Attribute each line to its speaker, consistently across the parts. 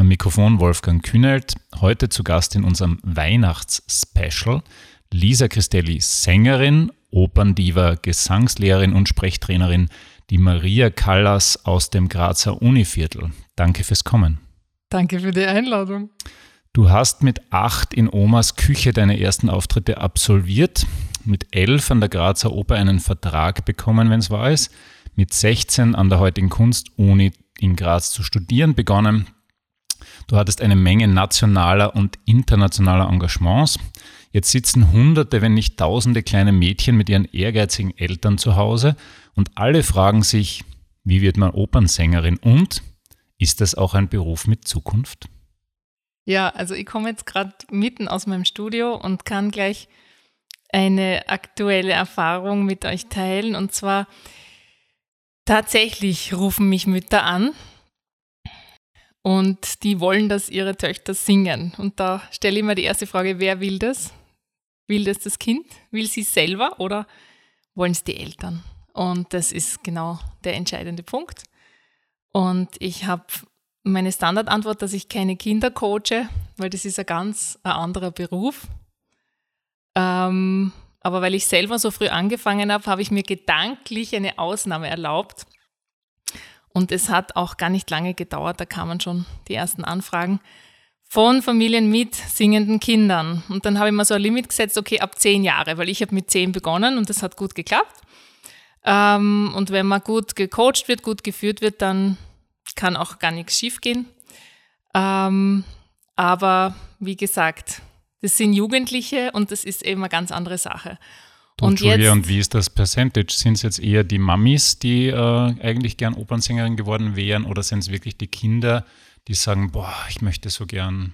Speaker 1: Am Mikrofon Wolfgang Kühnelt, heute zu Gast in unserem Weihnachts-Special Lisa Christelli, Sängerin, Operndiva, Gesangslehrerin und Sprechtrainerin, die Maria Callas aus dem Grazer Univiertel. Danke fürs Kommen.
Speaker 2: Danke für die Einladung.
Speaker 1: Du hast mit acht in Omas Küche deine ersten Auftritte absolviert, mit elf an der Grazer Oper einen Vertrag bekommen, wenn es wahr ist, mit 16 an der heutigen Kunstuni in Graz zu studieren begonnen. Du hattest eine Menge nationaler und internationaler Engagements. Jetzt sitzen Hunderte, wenn nicht Tausende kleine Mädchen mit ihren ehrgeizigen Eltern zu Hause und alle fragen sich, wie wird man Opernsängerin und ist das auch ein Beruf mit Zukunft?
Speaker 2: Ja, also ich komme jetzt gerade mitten aus meinem Studio und kann gleich eine aktuelle Erfahrung mit euch teilen. Und zwar tatsächlich rufen mich Mütter an und die wollen, dass ihre Töchter singen. Und da stelle ich mir die erste Frage, wer will das? Will das das Kind? Will sie selber oder wollen es die Eltern? Und das ist genau der entscheidende Punkt. Und ich habe meine Standardantwort, dass ich keine Kinder coache, weil das ist ein ganz anderer Beruf. Ähm, aber weil ich selber so früh angefangen habe, habe ich mir gedanklich eine Ausnahme erlaubt. Und es hat auch gar nicht lange gedauert, da kamen schon die ersten Anfragen von Familien mit singenden Kindern. Und dann habe ich mir so ein Limit gesetzt, okay, ab zehn Jahre, weil ich habe mit zehn begonnen und das hat gut geklappt. Ähm, und wenn man gut gecoacht wird, gut geführt wird, dann kann auch gar nichts schiefgehen. Ähm, aber wie gesagt, das sind Jugendliche und das ist eben eine ganz andere Sache.
Speaker 1: Und, Julia, und wie ist das Percentage? Sind es jetzt eher die Mamis, die äh, eigentlich gern Opernsängerin geworden wären, oder sind es wirklich die Kinder, die sagen, boah, ich möchte so gern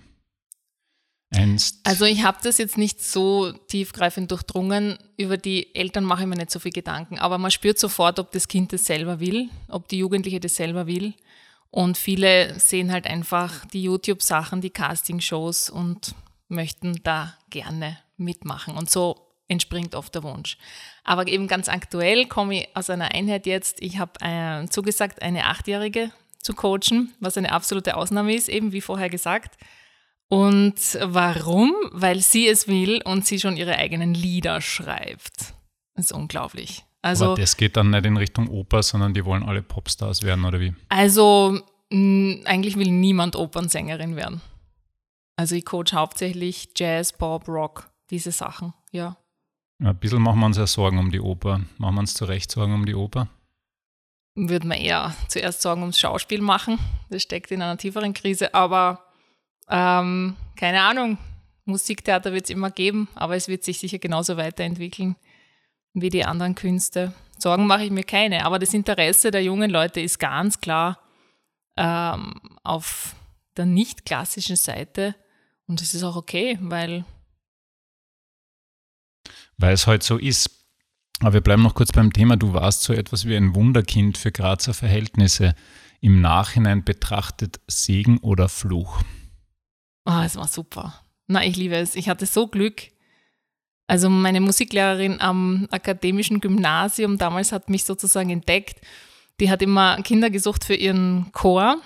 Speaker 1: einst?
Speaker 2: Also ich habe das jetzt nicht so tiefgreifend durchdrungen. Über die Eltern mache ich mir nicht so viel Gedanken. Aber man spürt sofort, ob das Kind das selber will, ob die Jugendliche das selber will. Und viele sehen halt einfach die YouTube-Sachen, die Casting-Shows und möchten da gerne mitmachen. Und so entspringt oft der Wunsch. Aber eben ganz aktuell komme ich aus einer Einheit jetzt. Ich habe äh, zugesagt, eine Achtjährige zu coachen, was eine absolute Ausnahme ist, eben wie vorher gesagt. Und warum? Weil sie es will und sie schon ihre eigenen Lieder schreibt. Das ist unglaublich. Also,
Speaker 1: Aber das geht dann nicht in Richtung Oper, sondern die wollen alle Popstars werden, oder wie?
Speaker 2: Also eigentlich will niemand Opernsängerin werden. Also ich coach hauptsächlich Jazz, Pop, Rock, diese Sachen,
Speaker 1: ja. Ein bisschen machen wir uns ja Sorgen um die Oper. Machen wir uns zu Recht Sorgen um die Oper?
Speaker 2: Würde man eher zuerst Sorgen ums Schauspiel machen. Das steckt in einer tieferen Krise, aber ähm, keine Ahnung. Musiktheater wird es immer geben, aber es wird sich sicher genauso weiterentwickeln wie die anderen Künste. Sorgen mache ich mir keine, aber das Interesse der jungen Leute ist ganz klar ähm, auf der nicht klassischen Seite und das ist auch okay, weil
Speaker 1: weil es heute halt so ist. Aber wir bleiben noch kurz beim Thema. Du warst so etwas wie ein Wunderkind für Grazer Verhältnisse. Im Nachhinein betrachtet Segen oder Fluch?
Speaker 2: Oh, es war super. Na, ich liebe es. Ich hatte so Glück. Also meine Musiklehrerin am akademischen Gymnasium damals hat mich sozusagen entdeckt. Die hat immer Kinder gesucht für ihren Chor.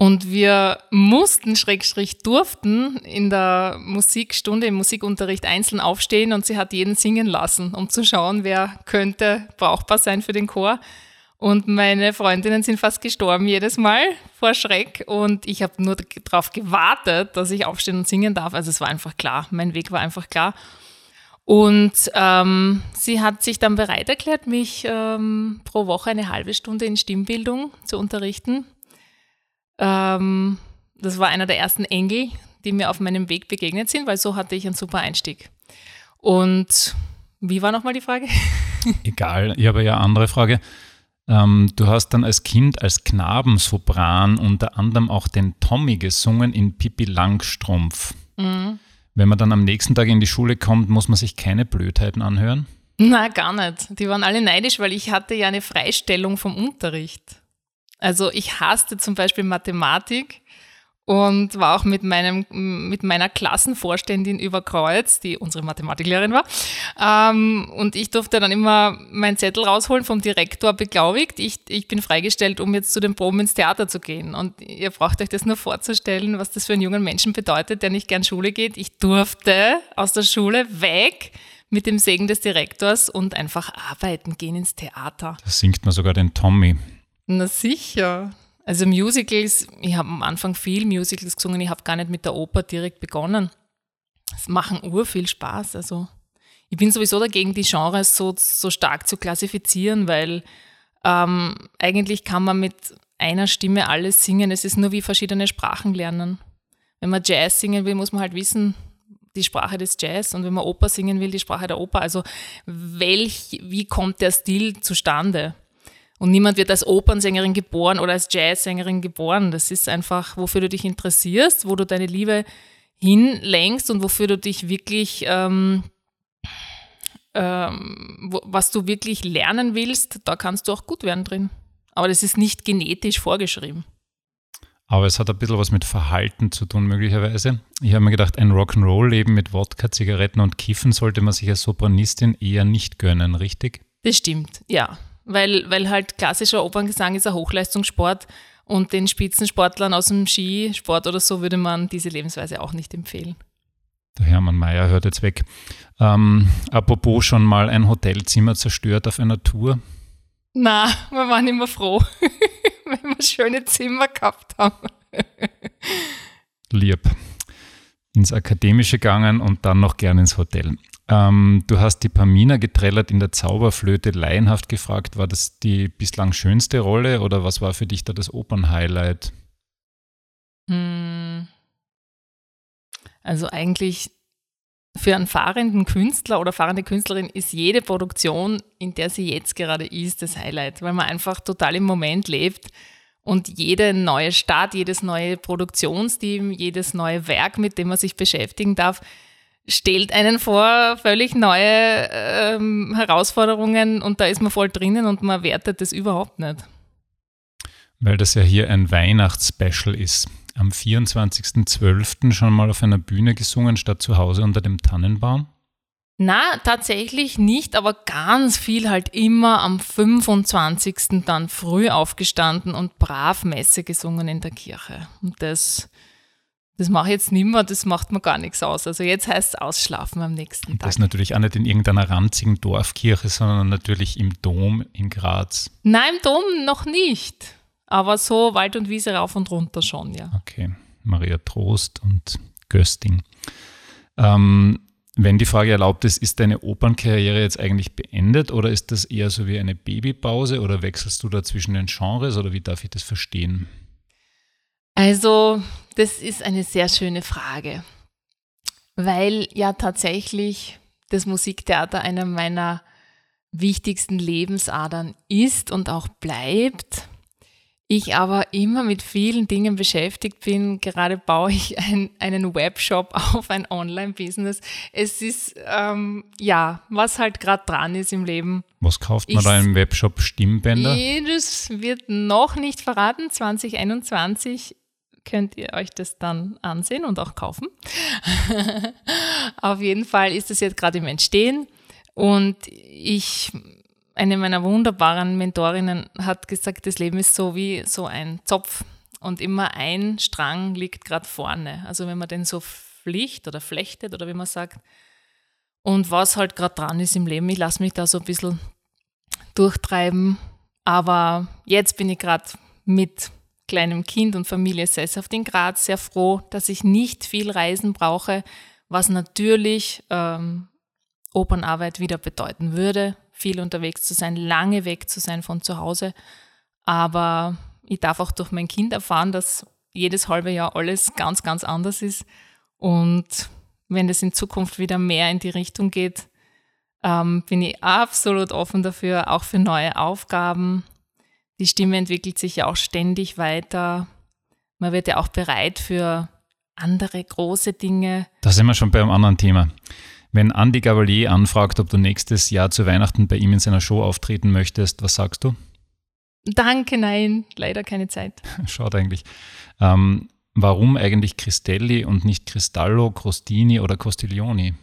Speaker 2: Und wir mussten, Schrägstrich durften, in der Musikstunde, im Musikunterricht einzeln aufstehen und sie hat jeden singen lassen, um zu schauen, wer könnte brauchbar sein für den Chor. Und meine Freundinnen sind fast gestorben jedes Mal vor Schreck. Und ich habe nur darauf gewartet, dass ich aufstehen und singen darf. Also es war einfach klar. Mein Weg war einfach klar. Und ähm, sie hat sich dann bereit erklärt, mich ähm, pro Woche eine halbe Stunde in Stimmbildung zu unterrichten. Ähm, das war einer der ersten Engel, die mir auf meinem Weg begegnet sind, weil so hatte ich einen super Einstieg. Und wie war nochmal die Frage?
Speaker 1: Egal, ich habe ja eine andere Frage. Ähm, du hast dann als Kind, als Knabensopran unter anderem auch den Tommy gesungen in Pippi Langstrumpf. Mhm. Wenn man dann am nächsten Tag in die Schule kommt, muss man sich keine Blödheiten anhören?
Speaker 2: Na, gar nicht. Die waren alle neidisch, weil ich hatte ja eine Freistellung vom Unterricht. Also ich hasste zum Beispiel Mathematik und war auch mit, meinem, mit meiner Klassenvorständin über Kreuz, die unsere Mathematiklehrerin war. Ähm, und ich durfte dann immer meinen Zettel rausholen, vom Direktor beglaubigt. Ich, ich bin freigestellt, um jetzt zu den Proben ins Theater zu gehen. Und ihr braucht euch das nur vorzustellen, was das für einen jungen Menschen bedeutet, der nicht gern Schule geht. Ich durfte aus der Schule weg mit dem Segen des Direktors und einfach arbeiten gehen ins Theater.
Speaker 1: Da singt man sogar den Tommy.
Speaker 2: Na sicher. Also Musicals, ich habe am Anfang viel Musicals gesungen, ich habe gar nicht mit der Oper direkt begonnen. Es machen ur viel Spaß. Also ich bin sowieso dagegen, die Genres so, so stark zu klassifizieren, weil ähm, eigentlich kann man mit einer Stimme alles singen. Es ist nur wie verschiedene Sprachen lernen. Wenn man Jazz singen will, muss man halt wissen, die Sprache des Jazz und wenn man Oper singen will, die Sprache der Oper. Also welch, wie kommt der Stil zustande? Und niemand wird als Opernsängerin geboren oder als Jazzsängerin geboren. Das ist einfach, wofür du dich interessierst, wo du deine Liebe hinlenkst und wofür du dich wirklich, ähm, ähm, wo, was du wirklich lernen willst, da kannst du auch gut werden drin. Aber das ist nicht genetisch vorgeschrieben.
Speaker 1: Aber es hat ein bisschen was mit Verhalten zu tun, möglicherweise. Ich habe mir gedacht, ein Rock'n'Roll-Leben mit Wodka, Zigaretten und Kiffen sollte man sich als Sopranistin eher nicht gönnen, richtig?
Speaker 2: Das stimmt, ja weil, weil halt klassischer Operngesang ist ein Hochleistungssport und den Spitzensportlern aus dem Skisport oder so würde man diese Lebensweise auch nicht empfehlen.
Speaker 1: Der Hermann Mayer hört jetzt weg. Ähm, apropos schon mal ein Hotelzimmer zerstört auf einer Tour?
Speaker 2: Na, wir waren immer froh, wenn wir schöne Zimmer gehabt haben.
Speaker 1: Lieb. Ins Akademische gegangen und dann noch gern ins Hotel. Ähm, du hast die Pamina getrellert in der Zauberflöte laienhaft gefragt, war das die bislang schönste Rolle oder was war für dich da das Opernhighlight?
Speaker 2: Hm. Also eigentlich für einen fahrenden Künstler oder fahrende Künstlerin ist jede Produktion, in der sie jetzt gerade ist, das Highlight, weil man einfach total im Moment lebt und jede neue Stadt, jedes neue Produktionsteam, jedes neue Werk, mit dem man sich beschäftigen darf, stellt einen vor völlig neue ähm, Herausforderungen und da ist man voll drinnen und man wertet das überhaupt nicht.
Speaker 1: Weil das ja hier ein Weihnachtsspecial ist. Am 24.12. schon mal auf einer Bühne gesungen, statt zu Hause unter dem Tannenbaum?
Speaker 2: Na, tatsächlich nicht, aber ganz viel halt immer am 25. dann früh aufgestanden und brav Messe gesungen in der Kirche. Und das das mache ich jetzt nicht mehr, das macht mir gar nichts aus. Also jetzt heißt es ausschlafen am nächsten Tag.
Speaker 1: Das ist natürlich auch nicht in irgendeiner ranzigen Dorfkirche, sondern natürlich im Dom in Graz.
Speaker 2: Nein, im Dom noch nicht. Aber so Wald und Wiese rauf und runter schon, ja.
Speaker 1: Okay. Maria Trost und Gösting. Ähm, wenn die Frage erlaubt ist, ist deine Opernkarriere jetzt eigentlich beendet oder ist das eher so wie eine Babypause oder wechselst du da zwischen den Genres oder wie darf ich das verstehen?
Speaker 2: Also, das ist eine sehr schöne Frage, weil ja tatsächlich das Musiktheater einer meiner wichtigsten Lebensadern ist und auch bleibt. Ich aber immer mit vielen Dingen beschäftigt bin. Gerade baue ich ein, einen Webshop auf, ein Online-Business. Es ist, ähm, ja, was halt gerade dran ist im Leben.
Speaker 1: Was kauft man ich, da im Webshop? Stimmbänder?
Speaker 2: Das wird noch nicht verraten. 2021 könnt ihr euch das dann ansehen und auch kaufen. Auf jeden Fall ist es jetzt gerade im Entstehen und ich, eine meiner wunderbaren Mentorinnen hat gesagt, das Leben ist so wie so ein Zopf und immer ein Strang liegt gerade vorne. Also wenn man den so flicht oder flechtet oder wie man sagt und was halt gerade dran ist im Leben, ich lasse mich da so ein bisschen durchtreiben, aber jetzt bin ich gerade mit kleinem Kind und Familie sesshaft in Graz sehr froh, dass ich nicht viel Reisen brauche, was natürlich ähm, Opernarbeit wieder bedeuten würde, viel unterwegs zu sein, lange weg zu sein von zu Hause. Aber ich darf auch durch mein Kind erfahren, dass jedes halbe Jahr alles ganz, ganz anders ist. Und wenn es in Zukunft wieder mehr in die Richtung geht, ähm, bin ich absolut offen dafür, auch für neue Aufgaben die Stimme entwickelt sich ja auch ständig weiter. Man wird ja auch bereit für andere große Dinge.
Speaker 1: Da sind wir schon bei einem anderen Thema. Wenn Andy Gavalier anfragt, ob du nächstes Jahr zu Weihnachten bei ihm in seiner Show auftreten möchtest, was sagst du?
Speaker 2: Danke, nein, leider keine Zeit.
Speaker 1: Schade eigentlich. Ähm, warum eigentlich Cristelli und nicht Cristallo, Crostini oder Costiglioni?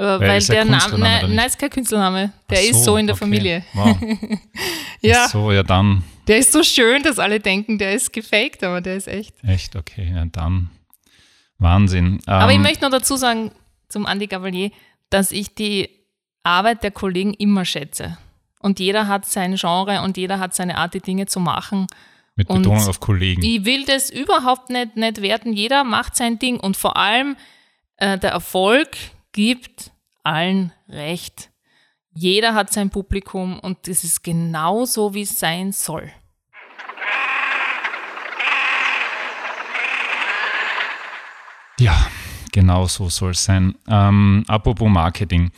Speaker 2: Weil, weil der Name, nein, nein, ist kein Künstlername. Der so, ist so in der okay. Familie. Wow.
Speaker 1: ja. So, ja dann.
Speaker 2: Der ist so schön, dass alle denken, der ist gefaked, aber der ist echt.
Speaker 1: Echt, okay, ja dann. Wahnsinn.
Speaker 2: aber ich ähm, möchte noch dazu sagen, zum Andy Gavalier, dass ich die Arbeit der Kollegen immer schätze. Und jeder hat sein Genre und jeder hat seine Art, die Dinge zu machen.
Speaker 1: Mit Betonung und auf Kollegen.
Speaker 2: Ich will das überhaupt nicht, nicht werten. Jeder macht sein Ding und vor allem äh, der Erfolg gibt allen recht. Jeder hat sein Publikum und es ist genau so, wie es sein soll.
Speaker 1: Ja, genau so soll es sein. Ähm, apropos Marketing.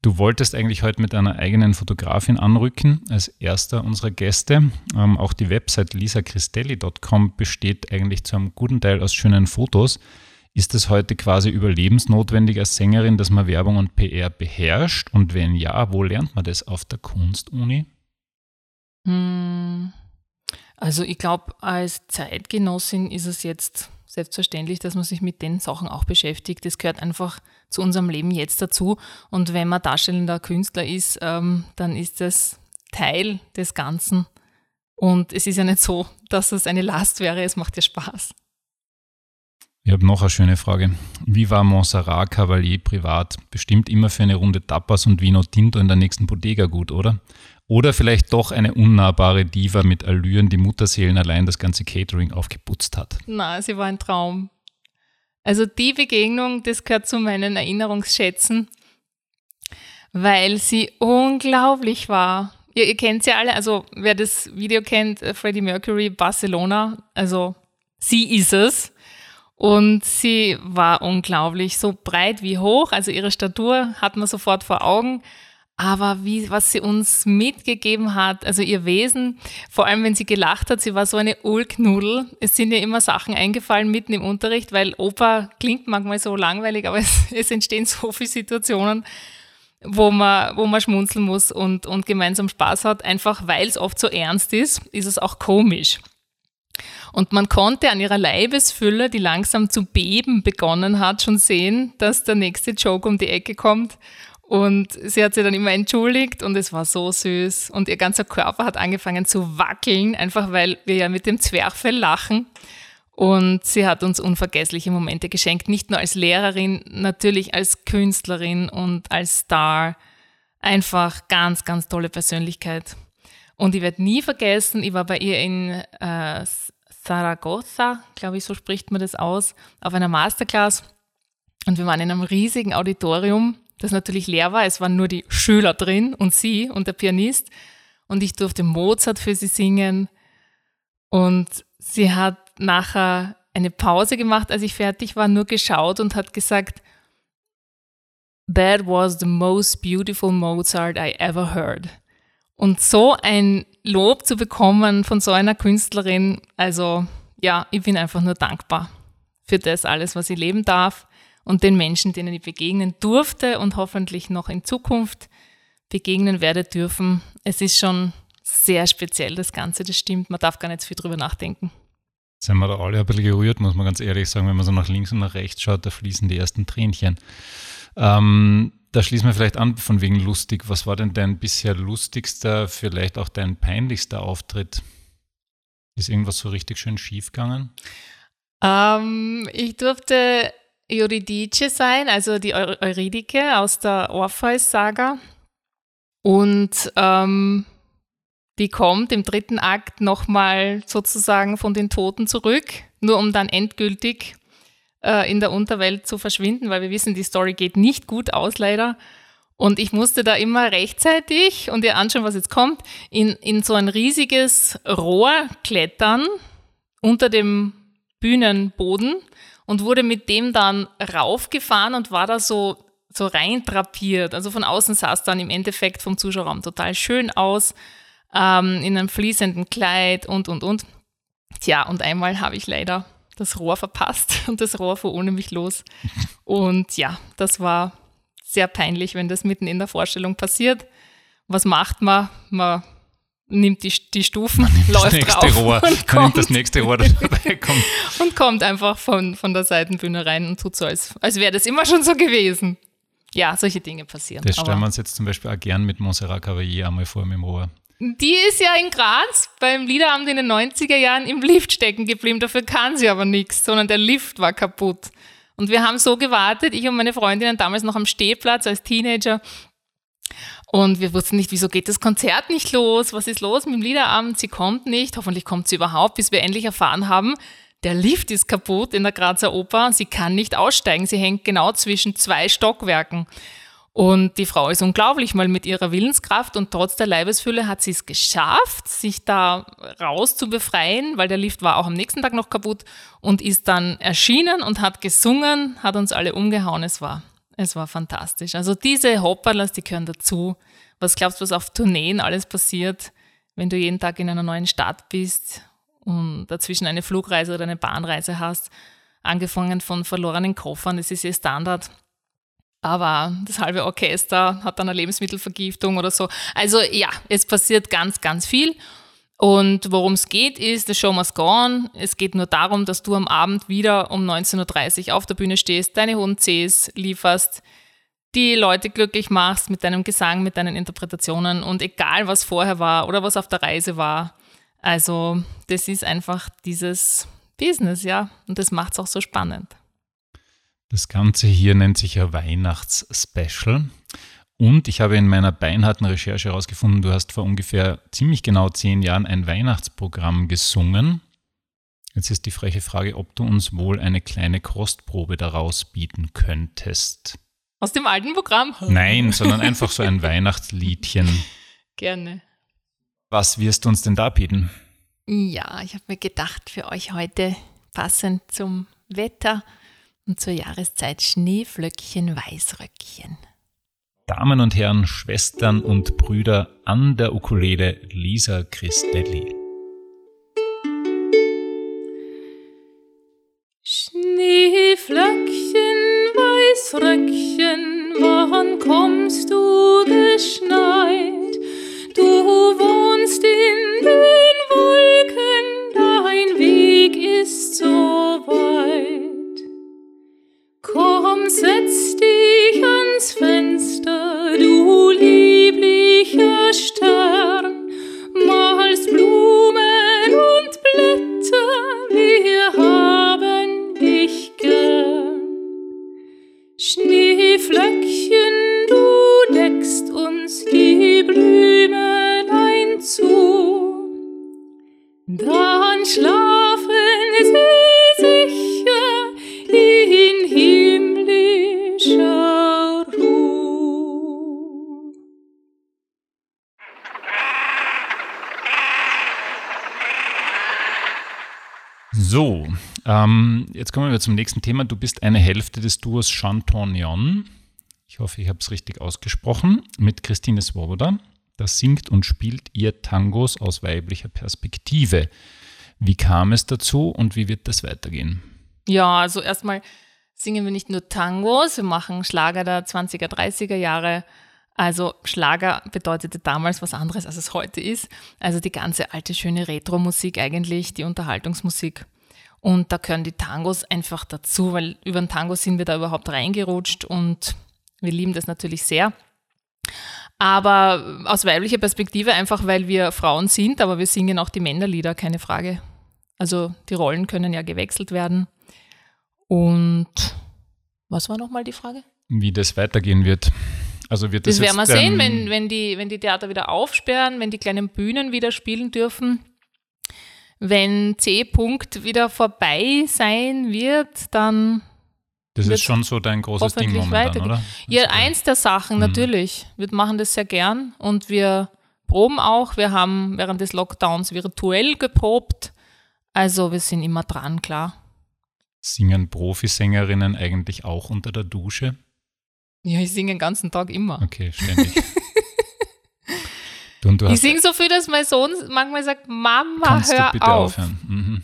Speaker 1: Du wolltest eigentlich heute mit einer eigenen Fotografin anrücken, als erster unserer Gäste. Ähm, auch die Website lisacristelli.com besteht eigentlich zu einem guten Teil aus schönen Fotos. Ist es heute quasi überlebensnotwendig als Sängerin, dass man Werbung und PR beherrscht? Und wenn ja, wo lernt man das auf der Kunstuni?
Speaker 2: Hm. Also ich glaube, als Zeitgenossin ist es jetzt selbstverständlich, dass man sich mit den Sachen auch beschäftigt. Das gehört einfach zu unserem Leben jetzt dazu. Und wenn man darstellender Künstler ist, ähm, dann ist das Teil des Ganzen. Und es ist ja nicht so, dass es eine Last wäre, es macht ja Spaß.
Speaker 1: Ich habe noch eine schöne Frage. Wie war Montserrat Cavalier privat? Bestimmt immer für eine Runde Tapas und Vino Tinto in der nächsten Bodega gut, oder? Oder vielleicht doch eine unnahbare Diva mit Allüren, die Mutterseelen allein das ganze Catering aufgeputzt hat?
Speaker 2: Na, sie war ein Traum. Also die Begegnung, das gehört zu meinen Erinnerungsschätzen, weil sie unglaublich war. Ihr, ihr kennt sie alle, also wer das Video kennt, äh, Freddie Mercury, Barcelona, also sie ist es. Und sie war unglaublich, so breit wie hoch, also ihre Statur hat man sofort vor Augen. Aber wie, was sie uns mitgegeben hat, also ihr Wesen, vor allem wenn sie gelacht hat, sie war so eine Ulknudel. Es sind ja immer Sachen eingefallen mitten im Unterricht, weil Oper klingt manchmal so langweilig, aber es, es entstehen so viele Situationen, wo man, wo man schmunzeln muss und, und gemeinsam Spaß hat. Einfach weil es oft so ernst ist, ist es auch komisch. Und man konnte an ihrer Leibesfülle, die langsam zu beben begonnen hat, schon sehen, dass der nächste Joke um die Ecke kommt. Und sie hat sich dann immer entschuldigt und es war so süß. Und ihr ganzer Körper hat angefangen zu wackeln, einfach weil wir ja mit dem Zwerchfell lachen. Und sie hat uns unvergessliche Momente geschenkt, nicht nur als Lehrerin, natürlich als Künstlerin und als Star. Einfach ganz, ganz tolle Persönlichkeit. Und ich werde nie vergessen, ich war bei ihr in äh, Zaragoza, glaube ich, so spricht man das aus, auf einer Masterclass. Und wir waren in einem riesigen Auditorium, das natürlich leer war. Es waren nur die Schüler drin und sie und der Pianist. Und ich durfte Mozart für sie singen. Und sie hat nachher eine Pause gemacht, als ich fertig war, nur geschaut und hat gesagt, That was the most beautiful Mozart I ever heard. Und so ein Lob zu bekommen von so einer Künstlerin, also ja, ich bin einfach nur dankbar für das alles, was ich leben darf und den Menschen, denen ich begegnen durfte und hoffentlich noch in Zukunft begegnen werde dürfen. Es ist schon sehr speziell, das Ganze, das stimmt. Man darf gar nicht viel drüber nachdenken.
Speaker 1: Sind wir da alle ein bisschen gerührt, muss man ganz ehrlich sagen. Wenn man so nach links und nach rechts schaut, da fließen die ersten Tränchen. Ähm, da schließen wir vielleicht an, von wegen lustig. Was war denn dein bisher lustigster, vielleicht auch dein peinlichster Auftritt? Ist irgendwas so richtig schön schief gegangen?
Speaker 2: Ähm, ich durfte Eurydice sein, also die Eurydike aus der Orpheus-Saga. Und ähm, die kommt im dritten Akt nochmal sozusagen von den Toten zurück, nur um dann endgültig äh, in der Unterwelt zu verschwinden, weil wir wissen, die Story geht nicht gut aus, leider. Und ich musste da immer rechtzeitig und ihr anschauen, was jetzt kommt, in, in so ein riesiges Rohr klettern unter dem Bühnenboden und wurde mit dem dann raufgefahren und war da so, so rein drapiert. Also von außen sah es dann im Endeffekt vom Zuschauerraum total schön aus. ähm, in einem fließenden Kleid und, und, und. Tja, und einmal habe ich leider das Rohr verpasst und das Rohr fuhr ohne mich los. Und ja, das war sehr peinlich, wenn das mitten in der Vorstellung passiert. Was macht man? Man nimmt die, die Stufen, läuft
Speaker 1: das nächste
Speaker 2: drauf
Speaker 1: Rohr,
Speaker 2: und kommt,
Speaker 1: nimmt das nächste Rohr, das dabei kommt.
Speaker 2: und kommt einfach von, von der Seitenbühne rein und tut so, als, als wäre das immer schon so gewesen. Ja, solche Dinge passieren.
Speaker 1: Das stellen wir uns jetzt zum Beispiel auch gern mit Montserrat Cavalier einmal vor mit dem Rohr.
Speaker 2: Die ist ja in Graz beim Liederabend in den 90er Jahren im Lift stecken geblieben. Dafür kann sie aber nichts, sondern der Lift war kaputt. Und wir haben so gewartet, ich und meine Freundinnen damals noch am Stehplatz als Teenager. Und wir wussten nicht, wieso geht das Konzert nicht los? Was ist los mit dem Liederabend? Sie kommt nicht. Hoffentlich kommt sie überhaupt, bis wir endlich erfahren haben, der Lift ist kaputt in der Grazer Oper. Sie kann nicht aussteigen. Sie hängt genau zwischen zwei Stockwerken. Und die Frau ist unglaublich, mal mit ihrer Willenskraft und trotz der Leibesfülle hat sie es geschafft, sich da raus zu befreien, weil der Lift war auch am nächsten Tag noch kaputt und ist dann erschienen und hat gesungen, hat uns alle umgehauen. Es war, es war fantastisch. Also diese Hopperlas, die gehören dazu. Was glaubst du, was auf Tourneen alles passiert, wenn du jeden Tag in einer neuen Stadt bist und dazwischen eine Flugreise oder eine Bahnreise hast? Angefangen von verlorenen Koffern, das ist ihr Standard aber das halbe Orchester hat dann eine Lebensmittelvergiftung oder so. Also ja, es passiert ganz, ganz viel. Und worum es geht, ist, the show must go on. Es geht nur darum, dass du am Abend wieder um 19.30 Uhr auf der Bühne stehst, deine hohen Cs lieferst, die Leute glücklich machst mit deinem Gesang, mit deinen Interpretationen und egal, was vorher war oder was auf der Reise war. Also das ist einfach dieses Business, ja. Und das macht es auch so spannend.
Speaker 1: Das Ganze hier nennt sich ja Weihnachtsspecial. Und ich habe in meiner beinharten Recherche herausgefunden, du hast vor ungefähr ziemlich genau zehn Jahren ein Weihnachtsprogramm gesungen. Jetzt ist die freche Frage, ob du uns wohl eine kleine Kostprobe daraus bieten könntest.
Speaker 2: Aus dem alten Programm?
Speaker 1: Nein, sondern einfach so ein Weihnachtsliedchen.
Speaker 2: Gerne.
Speaker 1: Was wirst du uns denn da bieten?
Speaker 2: Ja, ich habe mir gedacht, für euch heute passend zum Wetter und zur Jahreszeit Schneeflöckchen, Weißröckchen.
Speaker 1: Damen und Herren, Schwestern und Brüder an der Ukulele Lisa Christelli.
Speaker 2: Schneeflöckchen, Weißröckchen, wann kommst du So,
Speaker 1: ähm, jetzt kommen wir zum nächsten Thema. Du bist eine Hälfte des Duos Chantonion. Ich hoffe, ich habe es richtig ausgesprochen. Mit Christine Swoboda. Das singt und spielt ihr Tangos aus weiblicher Perspektive. Wie kam es dazu und wie wird das weitergehen?
Speaker 2: Ja, also erstmal singen wir nicht nur Tangos, wir machen Schlager der 20er, 30er Jahre. Also Schlager bedeutete damals was anderes, als es heute ist. Also die ganze alte, schöne Retro-Musik eigentlich, die Unterhaltungsmusik. Und da gehören die Tangos einfach dazu, weil über den Tango sind wir da überhaupt reingerutscht und wir lieben das natürlich sehr. Aber aus weiblicher Perspektive einfach, weil wir Frauen sind, aber wir singen auch die Männerlieder, keine Frage. Also die Rollen können ja gewechselt werden. Und was war nochmal die Frage?
Speaker 1: Wie das weitergehen wird. Also wird das,
Speaker 2: Das werden wir sehen,
Speaker 1: ein-
Speaker 2: wenn, wenn, die, wenn die Theater wieder aufsperren, wenn die kleinen Bühnen wieder spielen dürfen. Wenn C-Punkt wieder vorbei sein wird, dann
Speaker 1: Das
Speaker 2: wird
Speaker 1: ist schon so dein großes Ding momentan,
Speaker 2: weitergehen.
Speaker 1: oder?
Speaker 2: Ja,
Speaker 1: Also,
Speaker 2: eins der Sachen,
Speaker 1: Mhm.
Speaker 2: natürlich. Wir machen das sehr gern und wir proben auch. Wir haben während des Lockdowns virtuell geprobt. Also wir sind immer dran, klar.
Speaker 1: Singen Profisängerinnen eigentlich auch unter der Dusche?
Speaker 2: Ja, ich singe den ganzen Tag immer.
Speaker 1: Okay, ständig. Du, und du
Speaker 2: Ich singe so viel, dass mein Sohn manchmal sagt, Mama,
Speaker 1: kannst
Speaker 2: hör
Speaker 1: du bitte
Speaker 2: auf.
Speaker 1: aufhören? Mhm.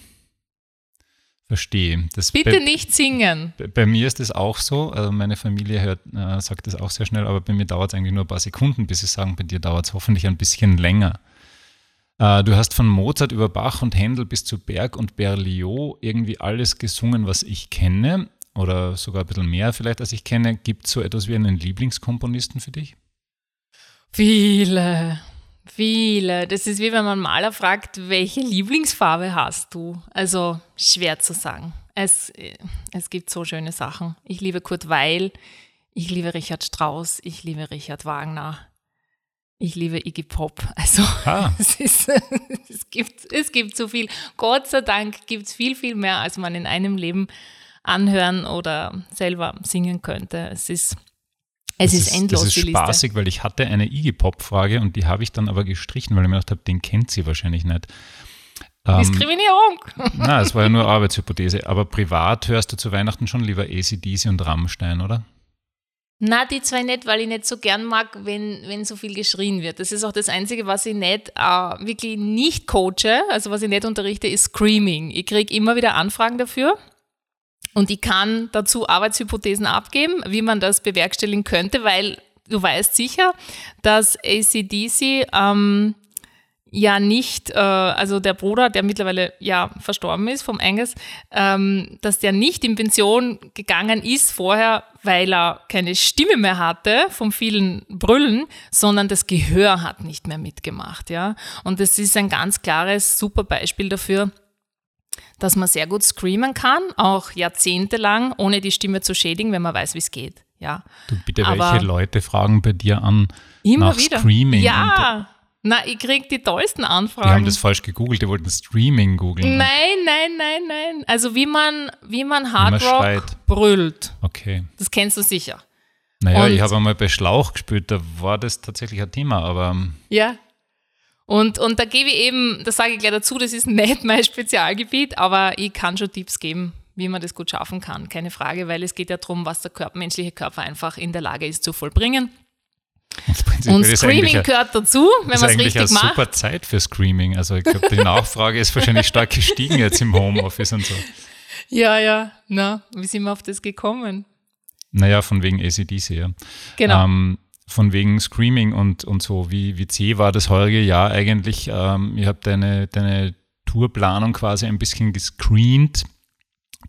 Speaker 1: Verstehe. Das
Speaker 2: Bitte
Speaker 1: bei,
Speaker 2: nicht singen.
Speaker 1: bei- Bei mir ist das auch so. Also meine Familie hört, äh, sagt das auch sehr schnell, aber bei mir dauert es eigentlich nur ein paar Sekunden, bis sie sagen, bei dir dauert es hoffentlich ein bisschen länger. Äh, du hast von Mozart über Bach und Händel bis zu Berg und Berlioz irgendwie alles gesungen, was ich kenne. Oder sogar ein bisschen mehr vielleicht, als ich kenne. Gibt es so etwas wie einen Lieblingskomponisten für dich?
Speaker 2: Viele, viele. Das ist wie wenn man Maler fragt, welche Lieblingsfarbe hast du? Also schwer zu sagen. Es, es gibt so schöne Sachen. Ich liebe Kurt Weil, ich liebe Richard Strauss, ich liebe Richard Wagner, ich liebe Iggy Pop. Also
Speaker 1: Ah,
Speaker 2: es, ist, es, gibt, es gibt so viel. Gott sei Dank gibt es viel, viel mehr, als man in einem Leben anhören oder selber singen könnte. Es ist, es
Speaker 1: das
Speaker 2: ist, endlos,
Speaker 1: Das ist
Speaker 2: die Liste.
Speaker 1: spaßig, weil ich hatte eine Iggy Pop-Frage und die habe ich dann aber gestrichen, weil ich mir gedacht habe, den kennt sie wahrscheinlich nicht. Ähm,
Speaker 2: Diskriminierung.
Speaker 1: na, es war ja nur Arbeitshypothese. Aber privat hörst du zu Weihnachten schon lieber ACDC und Rammstein, oder?
Speaker 2: Na, die zwei nicht, weil ich nicht so gern mag, wenn, wenn so viel geschrien wird. Das ist auch das Einzige, was ich nicht, äh, wirklich nicht coache, also was ich nicht unterrichte, ist Screaming. Ich kriege immer wieder Anfragen dafür und ich kann dazu Arbeitshypothesen abgeben, wie man das bewerkstelligen könnte, weil du weißt sicher, dass ACDC ähm, ja nicht, äh, also der Bruder, der mittlerweile ja verstorben ist vom Angus, ähm, dass der nicht in Pension gegangen ist vorher, weil er keine Stimme mehr hatte vom vielen Brüllen, sondern das Gehör hat nicht mehr mitgemacht, ja. Und das ist ein ganz klares, super Beispiel dafür, dass man sehr gut screamen kann, auch jahrzehntelang, ohne die Stimme zu schädigen, wenn man weiß, wie es geht, ja.
Speaker 1: Du bitte,
Speaker 2: Aber-
Speaker 1: welche Leute fragen bei dir an
Speaker 2: Immer
Speaker 1: nach
Speaker 2: wieder.
Speaker 1: Screaming?
Speaker 2: Ja. Na, ich krieg die tollsten
Speaker 1: die
Speaker 2: Anfragen.
Speaker 1: haben das falsch gegoogelt, die wollten Streaming googeln.
Speaker 2: Nein, nein, nein, nein. Also wie man, wie man
Speaker 1: man
Speaker 2: Hard Rock
Speaker 1: schreit.
Speaker 2: brüllt.
Speaker 1: Okay.
Speaker 2: Das kennst du sicher.
Speaker 1: Naja,
Speaker 2: Und-
Speaker 1: ich habe einmal bei Schlauch gespielt, da war das tatsächlich ein Thema, aber ähm,
Speaker 2: Ja. Und, und da gebe ich eben, das sage ich gleich dazu, das ist nicht mein Spezialgebiet, aber ich kann schon Tipps geben, wie man das gut schaffen kann. Keine Frage, weil es geht ja darum, was der Körper, menschliche Körper einfach in der Lage ist zu vollbringen. Und
Speaker 1: ist
Speaker 2: Screaming gehört dazu, wenn
Speaker 1: ist
Speaker 2: man es richtig
Speaker 1: eine
Speaker 2: macht.
Speaker 1: super Zeit für Screaming. Also ich glaube, die Nachfrage ist wahrscheinlich stark gestiegen jetzt im Homeoffice und so.
Speaker 2: Ja, ja. Na, wie sind wir auf das gekommen?
Speaker 1: Naja, von wegen ACDC, ja.
Speaker 2: Genau.
Speaker 1: Ähm, von wegen Screaming und, und so. Wie, wie zäh war das heurige Jahr eigentlich? Ähm, ihr habt deine, deine Tourplanung quasi ein bisschen gescreent.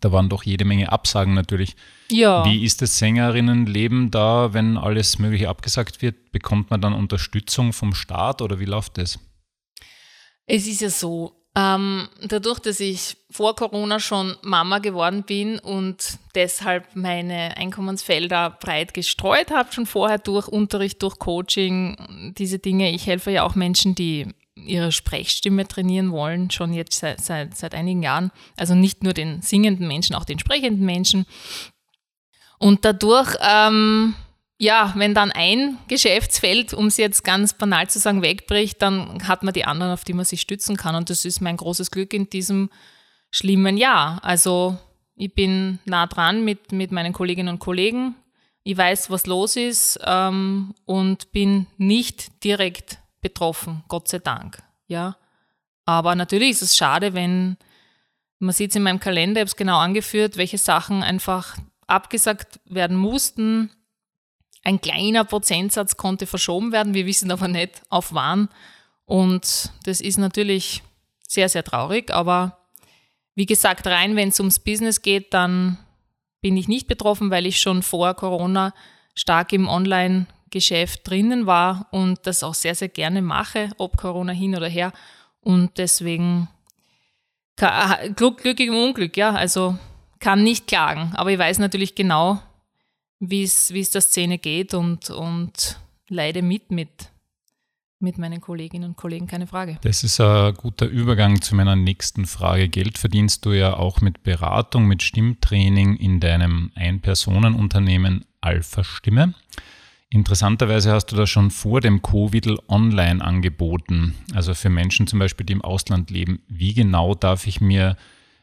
Speaker 1: Da waren doch jede Menge Absagen natürlich.
Speaker 2: ja.
Speaker 1: Wie ist das Sängerinnenleben da, wenn alles Mögliche abgesagt wird? Bekommt man dann Unterstützung vom Staat oder wie läuft das?
Speaker 2: Es ist ja so, ähm, dadurch, dass ich vor Corona schon Mama geworden bin und deshalb meine Einkommensfelder breit gestreut habe, schon vorher durch Unterricht, durch Coaching, diese Dinge. Ich helfe ja auch Menschen, die ihre Sprechstimme trainieren wollen, schon jetzt seit, seit, seit einigen Jahren. Also nicht nur den singenden Menschen, auch den sprechenden Menschen. Und dadurch ähm, ja, wenn dann ein Geschäftsfeld, um es jetzt ganz banal zu sagen, wegbricht, dann hat man die anderen, auf die man sich stützen kann. Und das ist mein großes Glück in diesem schlimmen Jahr. Also ich bin nah dran mit, mit meinen Kolleginnen und Kollegen. Ich weiß, was los ist ähm, und bin nicht direkt betroffen, Gott sei Dank. Ja. Aber natürlich ist es schade, wenn man sieht es in meinem Kalender, ich habe es genau angeführt, welche Sachen einfach abgesagt werden mussten. Ein kleiner Prozentsatz konnte verschoben werden. Wir wissen aber nicht, auf wann. Und das ist natürlich sehr, sehr traurig. Aber wie gesagt, rein, wenn es ums Business geht, dann bin ich nicht betroffen, weil ich schon vor Corona stark im Online-Geschäft drinnen war und das auch sehr, sehr gerne mache, ob Corona hin oder her. Und deswegen Glück, Glück im Unglück, ja. Also kann nicht klagen. Aber ich weiß natürlich genau, wie es der Szene geht und, und leide mit, mit mit meinen Kolleginnen und Kollegen, keine Frage.
Speaker 1: Das ist ein guter Übergang zu meiner nächsten Frage. Geld verdienst du ja auch mit Beratung, mit Stimmtraining in deinem Ein-Personen-Unternehmen Alpha Stimme. Interessanterweise hast du das schon vor dem Covid online angeboten, also für Menschen zum Beispiel, die im Ausland leben. Wie genau darf ich mir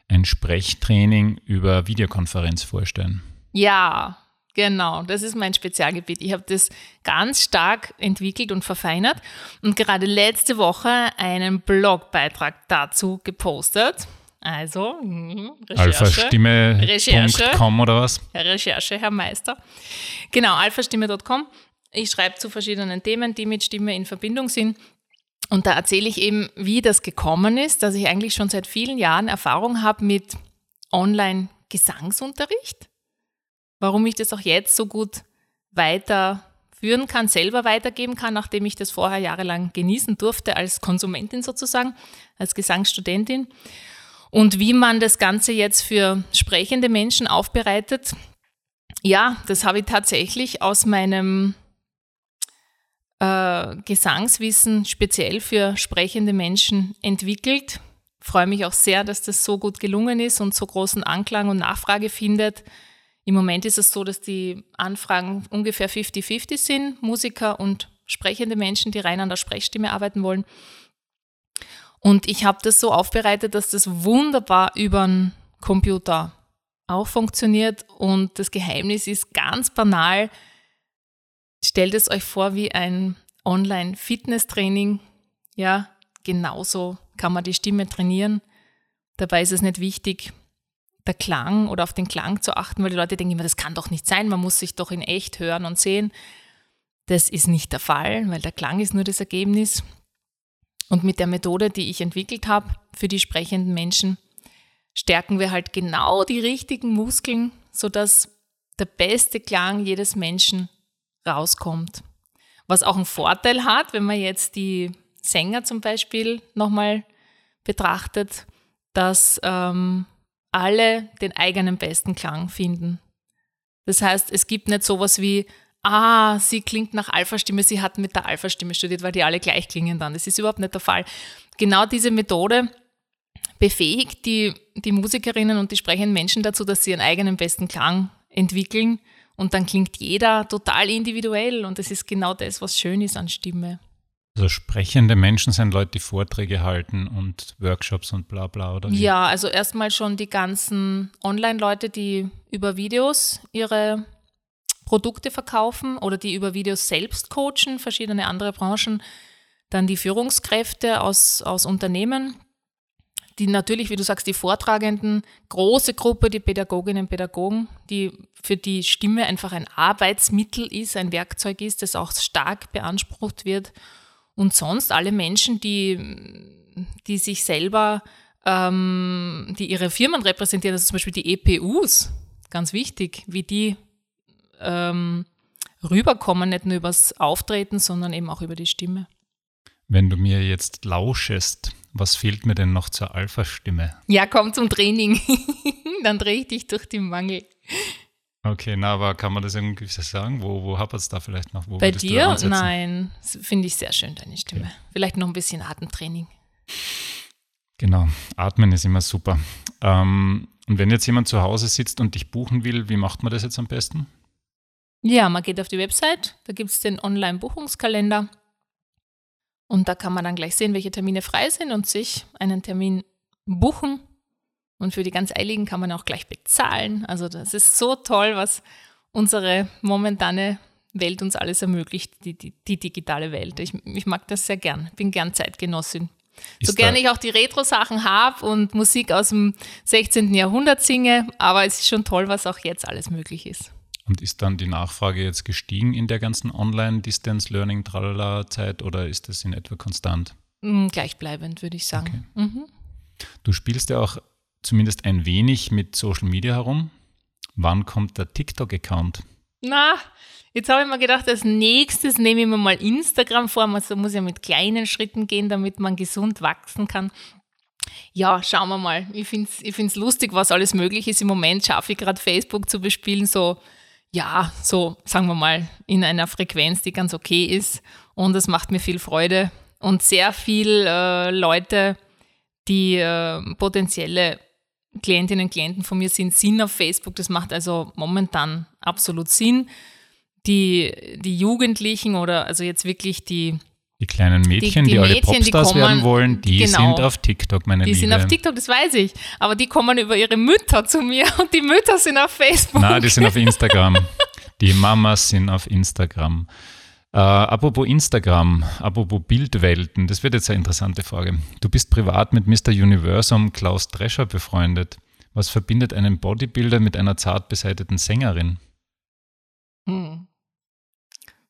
Speaker 1: ein Sprechtraining über Videokonferenz vorstellen?
Speaker 2: Ja, Genau, das ist mein Spezialgebiet. Ich habe das ganz stark entwickelt und verfeinert und gerade letzte Woche einen Blogbeitrag dazu gepostet. Also, mhm,
Speaker 1: Alphastimme.com oder was?
Speaker 2: Recherche, Herr Meister. Genau, alphastimme.com. Ich schreibe zu verschiedenen Themen, die mit Stimme in Verbindung sind. Und da erzähle ich eben, wie das gekommen ist, dass ich eigentlich schon seit vielen Jahren Erfahrung habe mit Online-Gesangsunterricht warum ich das auch jetzt so gut weiterführen kann, selber weitergeben kann, nachdem ich das vorher jahrelang genießen durfte als Konsumentin sozusagen, als Gesangsstudentin. Und wie man das Ganze jetzt für sprechende Menschen aufbereitet, ja, das habe ich tatsächlich aus meinem äh, Gesangswissen speziell für sprechende Menschen entwickelt. Freue mich auch sehr, dass das so gut gelungen ist und so großen Anklang und Nachfrage findet. Im Moment ist es so, dass die Anfragen ungefähr 50-50 sind, Musiker und sprechende Menschen, die rein an der Sprechstimme arbeiten wollen. Und ich habe das so aufbereitet, dass das wunderbar über einen Computer auch funktioniert. Und das Geheimnis ist ganz banal. Stellt es euch vor wie ein Online-Fitness-Training. Ja, genauso kann man die Stimme trainieren. Dabei ist es nicht wichtig, der Klang oder auf den Klang zu achten, weil die Leute denken immer, das kann doch nicht sein, man muss sich doch in echt hören und sehen. Das ist nicht der Fall, weil der Klang ist nur das Ergebnis. Und mit der Methode, die ich entwickelt habe für die sprechenden Menschen, stärken wir halt genau die richtigen Muskeln, sodass der beste Klang jedes Menschen rauskommt. Was auch einen Vorteil hat, wenn man jetzt die Sänger zum Beispiel nochmal betrachtet, dass ähm, alle den eigenen besten Klang finden. Das heißt, es gibt nicht sowas wie, ah, sie klingt nach Alpha-Stimme, sie hat mit der Alpha-Stimme studiert, weil die alle gleich klingen dann. Das ist überhaupt nicht der Fall. Genau diese Methode befähigt die, die Musikerinnen und die sprechenden Menschen dazu, dass sie ihren eigenen besten Klang entwickeln und dann klingt jeder total individuell und das ist genau das, was schön ist an Stimme.
Speaker 1: Also sprechende Menschen sind Leute, die Vorträge halten und Workshops und bla bla, oder?
Speaker 2: Wie? Ja, also erstmal schon die ganzen Online-Leute, die über Videos ihre Produkte verkaufen oder die über Videos selbst coachen, verschiedene andere Branchen. Dann die Führungskräfte aus, aus Unternehmen, die natürlich, wie du sagst, die Vortragenden, große Gruppe, die Pädagoginnen und Pädagogen, die für die Stimme einfach ein Arbeitsmittel ist, ein Werkzeug ist, das auch stark beansprucht wird und sonst alle Menschen, die, die sich selber, ähm, die ihre Firmen repräsentieren, also zum Beispiel die EPUs, ganz wichtig, wie die ähm, rüberkommen, nicht nur übers Auftreten, sondern eben auch über die Stimme.
Speaker 1: Wenn du mir jetzt lauschest, was fehlt mir denn noch zur Alpha-Stimme?
Speaker 2: Ja, komm zum Training. Dann drehe ich dich durch den Mangel.
Speaker 1: Okay, na, aber kann man das irgendwie sagen? Wo, wo hapert es da vielleicht noch? Wo
Speaker 2: Bei dir? Nein, finde ich sehr schön, deine Stimme. Okay. Vielleicht noch ein bisschen Atemtraining.
Speaker 1: Genau, atmen ist immer super. Ähm, und wenn jetzt jemand zu Hause sitzt und dich buchen will, wie macht man das jetzt am besten?
Speaker 2: Ja, man geht auf die Website, da gibt es den Online-Buchungskalender und da kann man dann gleich sehen, welche Termine frei sind und sich einen Termin buchen und für die ganz Eiligen kann man auch gleich bezahlen. Also das ist so toll, was unsere momentane Welt uns alles ermöglicht, die, die, die digitale Welt. Ich, ich, mag das sehr gern, bin gern Zeitgenossin. Ist so gerne ich auch die Retro-Sachen habe und Musik aus dem 16. Jahrhundert singe, aber es ist schon toll, was auch jetzt alles möglich ist.
Speaker 1: Und ist dann die Nachfrage jetzt gestiegen in der ganzen Online-Distance-Learning-Tralala-Zeit oder ist das in etwa konstant?
Speaker 2: Mm, gleichbleibend, würde ich sagen. Okay. Mhm.
Speaker 1: Du spielst ja auch zumindest ein wenig mit Social Media herum. Wann kommt der TikTok-Account?
Speaker 2: Na, jetzt habe ich mir gedacht, als nächstes nehme ich mir mal Instagram vor. Also muss ja mit kleinen Schritten gehen, damit man gesund wachsen kann. Ja, schauen wir mal. Ich finde es ich find's lustig, was alles möglich ist. Im Moment schaffe ich gerade Facebook zu bespielen, so, ja, so, sagen wir mal, in einer Frequenz, die ganz okay ist. Und es macht mir viel Freude. Und sehr viele äh, Leute, die äh, potenzielle Klientinnen und Klienten von mir sind, sind auf Facebook. Das macht also momentan absolut Sinn. Die, die Jugendlichen oder also jetzt wirklich die
Speaker 1: die kleinen Mädchen, die, die, die alle Popstars die kommen, werden wollen, die genau, sind auf TikTok, meine
Speaker 2: die
Speaker 1: Liebe.
Speaker 2: Die sind auf TikTok, das weiß ich. Aber die kommen über ihre Mütter zu mir und die Mütter sind auf Facebook.
Speaker 1: Nein, die sind auf Instagram. Die Mamas sind auf Instagram. Äh, apropos Instagram, apropos Bildwelten, das wird jetzt eine interessante Frage. Du bist privat mit Mr. Universum Klaus Drescher befreundet. Was verbindet einen Bodybuilder mit einer zart beseiteten Sängerin?
Speaker 2: Hm.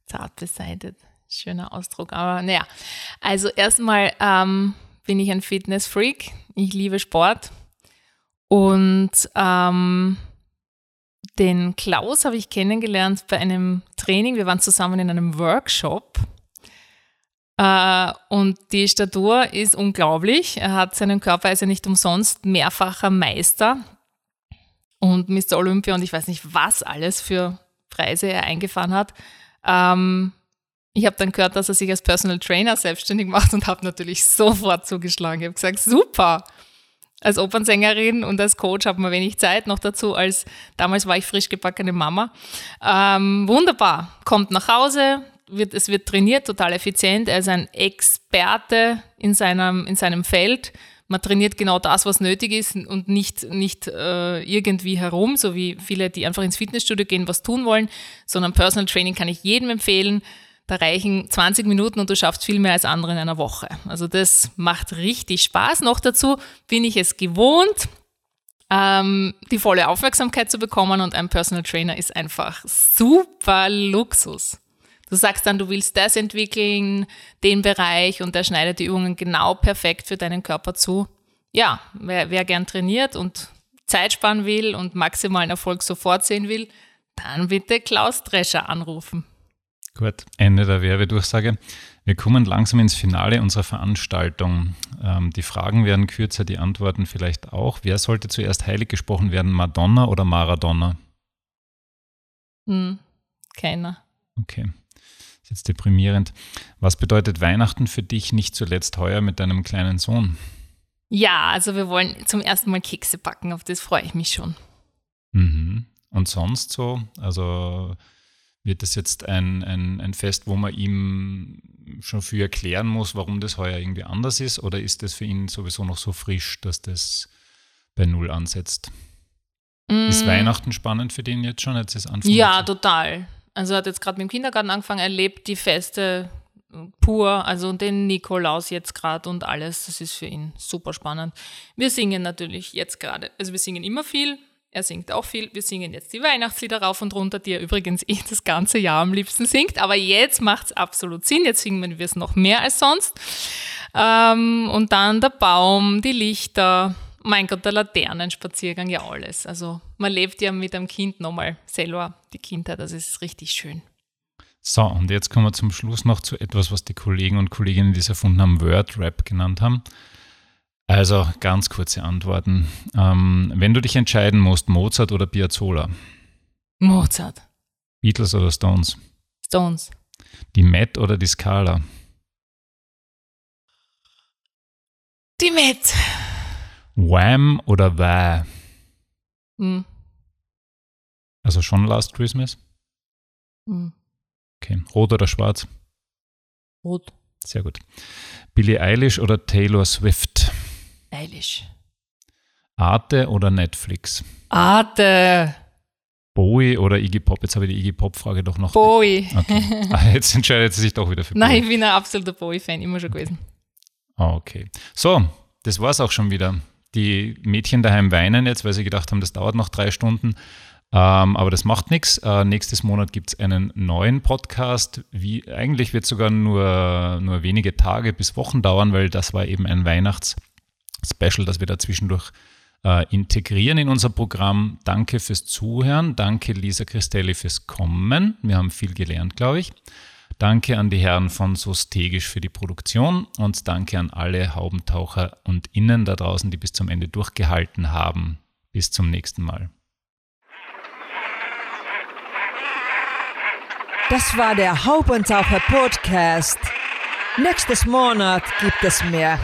Speaker 2: Zart beseitet, schöner Ausdruck. Aber naja, also erstmal ähm, bin ich ein Fitnessfreak. Ich liebe Sport. Und ähm, den Klaus habe ich kennengelernt bei einem Training. Wir waren zusammen in einem Workshop. Äh, und die Statur ist unglaublich. Er hat seinen Körper also nicht umsonst mehrfacher Meister und Mr. Olympia und ich weiß nicht, was alles für Preise er eingefahren hat. Ähm, ich habe dann gehört, dass er sich als Personal Trainer selbstständig macht und habe natürlich sofort zugeschlagen. Ich habe gesagt, super, als Opernsängerin und als Coach hat man wenig Zeit noch dazu, als damals war ich frisch gebackene Mama. Ähm, wunderbar, kommt nach Hause, wird, es wird trainiert, total effizient. Er ist ein Experte in seinem, in seinem Feld. Man trainiert genau das, was nötig ist und nicht, nicht äh, irgendwie herum, so wie viele, die einfach ins Fitnessstudio gehen, was tun wollen, sondern Personal Training kann ich jedem empfehlen. Da reichen 20 Minuten und du schaffst viel mehr als andere in einer Woche. Also das macht richtig Spaß. Noch dazu bin ich es gewohnt, ähm, die volle Aufmerksamkeit zu bekommen und ein Personal Trainer ist einfach super Luxus. Du sagst dann, du willst das entwickeln, den Bereich und der schneidet die Übungen genau perfekt für deinen Körper zu. Ja, wer, wer gern trainiert und Zeit sparen will und maximalen Erfolg sofort sehen will, dann bitte Klaus Drescher anrufen.
Speaker 1: Gut, Ende der Werbedurchsage. Wir kommen langsam ins Finale unserer Veranstaltung. Ähm, die Fragen werden kürzer, die Antworten vielleicht auch. Wer sollte zuerst heilig gesprochen werden, Madonna oder Maradona?
Speaker 2: Hm, keiner.
Speaker 1: Okay, das ist jetzt deprimierend. Was bedeutet Weihnachten für dich nicht zuletzt heuer mit deinem kleinen Sohn?
Speaker 2: Ja, also wir wollen zum ersten Mal Kekse backen, auf das freue ich mich schon.
Speaker 1: Mhm. Und sonst so? Also wird das jetzt ein, ein, ein Fest, wo man ihm schon viel erklären muss, warum das heuer irgendwie anders ist? Oder ist das für ihn sowieso noch so frisch, dass das bei Null ansetzt? Mm. Ist Weihnachten spannend für den jetzt schon? Jetzt ist
Speaker 2: Anfang ja, total. Also er hat jetzt gerade mit dem Kindergarten angefangen, er lebt die Feste pur, also den Nikolaus jetzt gerade und alles. Das ist für ihn super spannend. Wir singen natürlich jetzt gerade, also wir singen immer viel, er singt auch viel. Wir singen jetzt die Weihnachtslieder rauf und runter, die er übrigens eh das ganze Jahr am liebsten singt. Aber jetzt macht es absolut Sinn. Jetzt singen wir es noch mehr als sonst. Ähm, und dann der Baum, die Lichter, mein Gott, der Laternenspaziergang, ja alles. Also man lebt ja mit einem Kind nochmal selber die Kindheit. Das ist richtig schön.
Speaker 1: So, und jetzt kommen wir zum Schluss noch zu etwas, was die Kollegen und Kolleginnen, die es erfunden haben, Word Rap genannt haben. Also ganz kurze Antworten. Ähm, wenn du dich entscheiden musst, Mozart oder Piazzolla?
Speaker 2: Mozart.
Speaker 1: Beatles oder Stones?
Speaker 2: Stones.
Speaker 1: Die Met oder die Scala?
Speaker 2: Die Met.
Speaker 1: Wham oder Wah?
Speaker 2: Hm.
Speaker 1: Also schon Last Christmas?
Speaker 2: Hm.
Speaker 1: Okay. Rot oder schwarz?
Speaker 2: Rot.
Speaker 1: Sehr gut. Billie Eilish oder Taylor Swift?
Speaker 2: Eilish.
Speaker 1: Arte oder Netflix?
Speaker 2: Arte.
Speaker 1: Bowie oder Iggy Pop? Jetzt habe ich die Iggy Pop-Frage doch noch.
Speaker 2: Bowie.
Speaker 1: Okay. Ah, jetzt entscheidet sie sich doch wieder für
Speaker 2: Bowie. Nein, ich bin ein absoluter Bowie-Fan, immer schon gewesen.
Speaker 1: Okay. So, das war es auch schon wieder. Die Mädchen daheim weinen jetzt, weil sie gedacht haben, das dauert noch drei Stunden. Ähm, aber das macht nichts. Äh, nächstes Monat gibt es einen neuen Podcast. Wie, eigentlich wird es sogar nur, nur wenige Tage bis Wochen dauern, weil das war eben ein Weihnachts- Special, das wir da zwischendurch äh, integrieren in unser Programm. Danke fürs Zuhören. Danke Lisa Christelli fürs Kommen. Wir haben viel gelernt, glaube ich. Danke an die Herren von Sostegisch für die Produktion und danke an alle Haubentaucher und Innen da draußen, die bis zum Ende durchgehalten haben. Bis zum nächsten Mal.
Speaker 3: Das war der Haubentaucher Podcast. Nächstes Monat gibt es mehr.